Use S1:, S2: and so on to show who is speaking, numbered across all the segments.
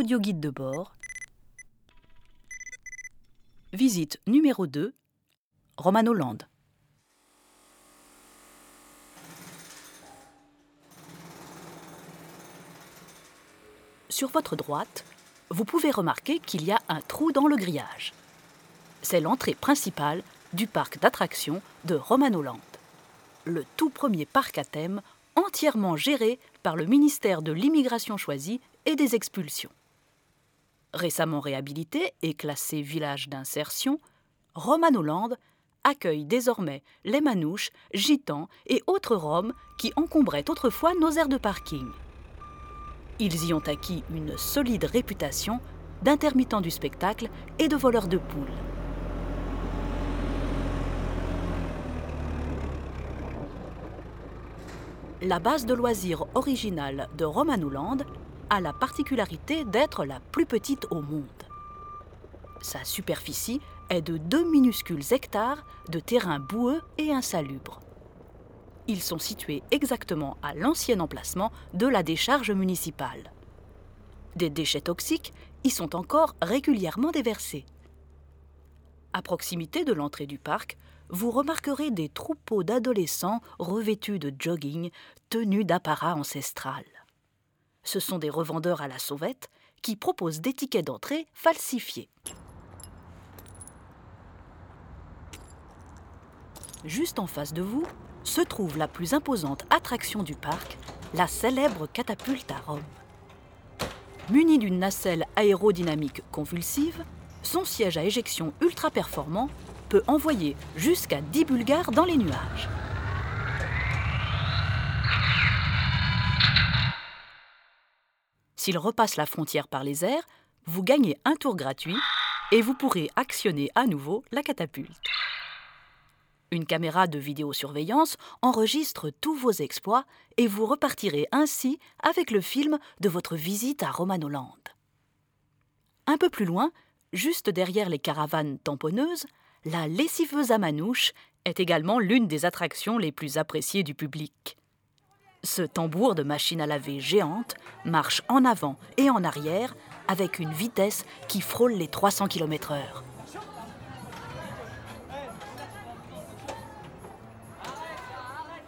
S1: Audio guide de bord. Visite numéro 2. Romanoland. Sur votre droite, vous pouvez remarquer qu'il y a un trou dans le grillage. C'est l'entrée principale du parc d'attractions de Romanoland, le tout premier parc à thème entièrement géré par le ministère de l'immigration choisie et des expulsions. Récemment réhabilité et classé village d'insertion, Romanoland accueille désormais les manouches, gitans et autres roms qui encombraient autrefois nos aires de parking. Ils y ont acquis une solide réputation d'intermittents du spectacle et de voleurs de poules. La base de loisirs originale de Romanoland a la particularité d'être la plus petite au monde. Sa superficie est de 2 minuscules hectares de terrain boueux et insalubre. Ils sont situés exactement à l'ancien emplacement de la décharge municipale. Des déchets toxiques y sont encore régulièrement déversés. À proximité de l'entrée du parc, vous remarquerez des troupeaux d'adolescents revêtus de jogging tenus d'apparat ancestral. Ce sont des revendeurs à la sauvette qui proposent des tickets d'entrée falsifiés. Juste en face de vous se trouve la plus imposante attraction du parc, la célèbre catapulte à Rome. Munie d'une nacelle aérodynamique convulsive, son siège à éjection ultra performant peut envoyer jusqu'à 10 Bulgares dans les nuages. S'il repasse la frontière par les airs, vous gagnez un tour gratuit et vous pourrez actionner à nouveau la catapulte. Une caméra de vidéosurveillance enregistre tous vos exploits et vous repartirez ainsi avec le film de votre visite à Romanoland. Un peu plus loin, juste derrière les caravanes tamponneuses, la lessiveuse à manouche est également l'une des attractions les plus appréciées du public. Ce tambour de machine à laver géante marche en avant et en arrière avec une vitesse qui frôle les 300 km/h.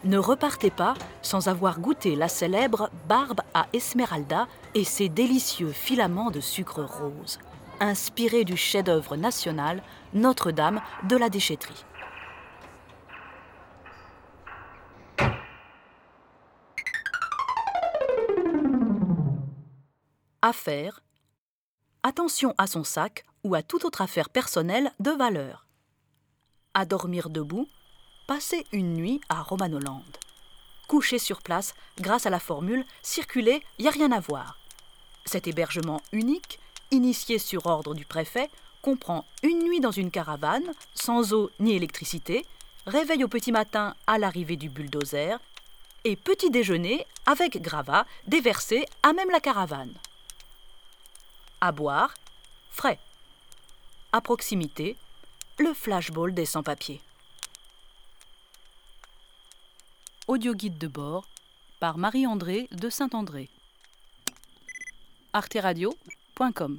S1: Ne repartez pas sans avoir goûté la célèbre barbe à Esmeralda et ses délicieux filaments de sucre rose inspiré du chef-d'œuvre national Notre-Dame de la déchetterie. Attention à son sac ou à toute autre affaire personnelle de valeur. À dormir debout, passer une nuit à Romanoland. Coucher sur place grâce à la formule Circuler, y a rien à voir. Cet hébergement unique initié sur ordre du préfet, comprend une nuit dans une caravane, sans eau ni électricité, réveil au petit matin à l'arrivée du bulldozer, et petit déjeuner avec gravat déversé à même la caravane. À boire, frais. À proximité, le flashball des sans-papiers. Audio guide de bord par Marie-André de Saint-André. Arte Radio .com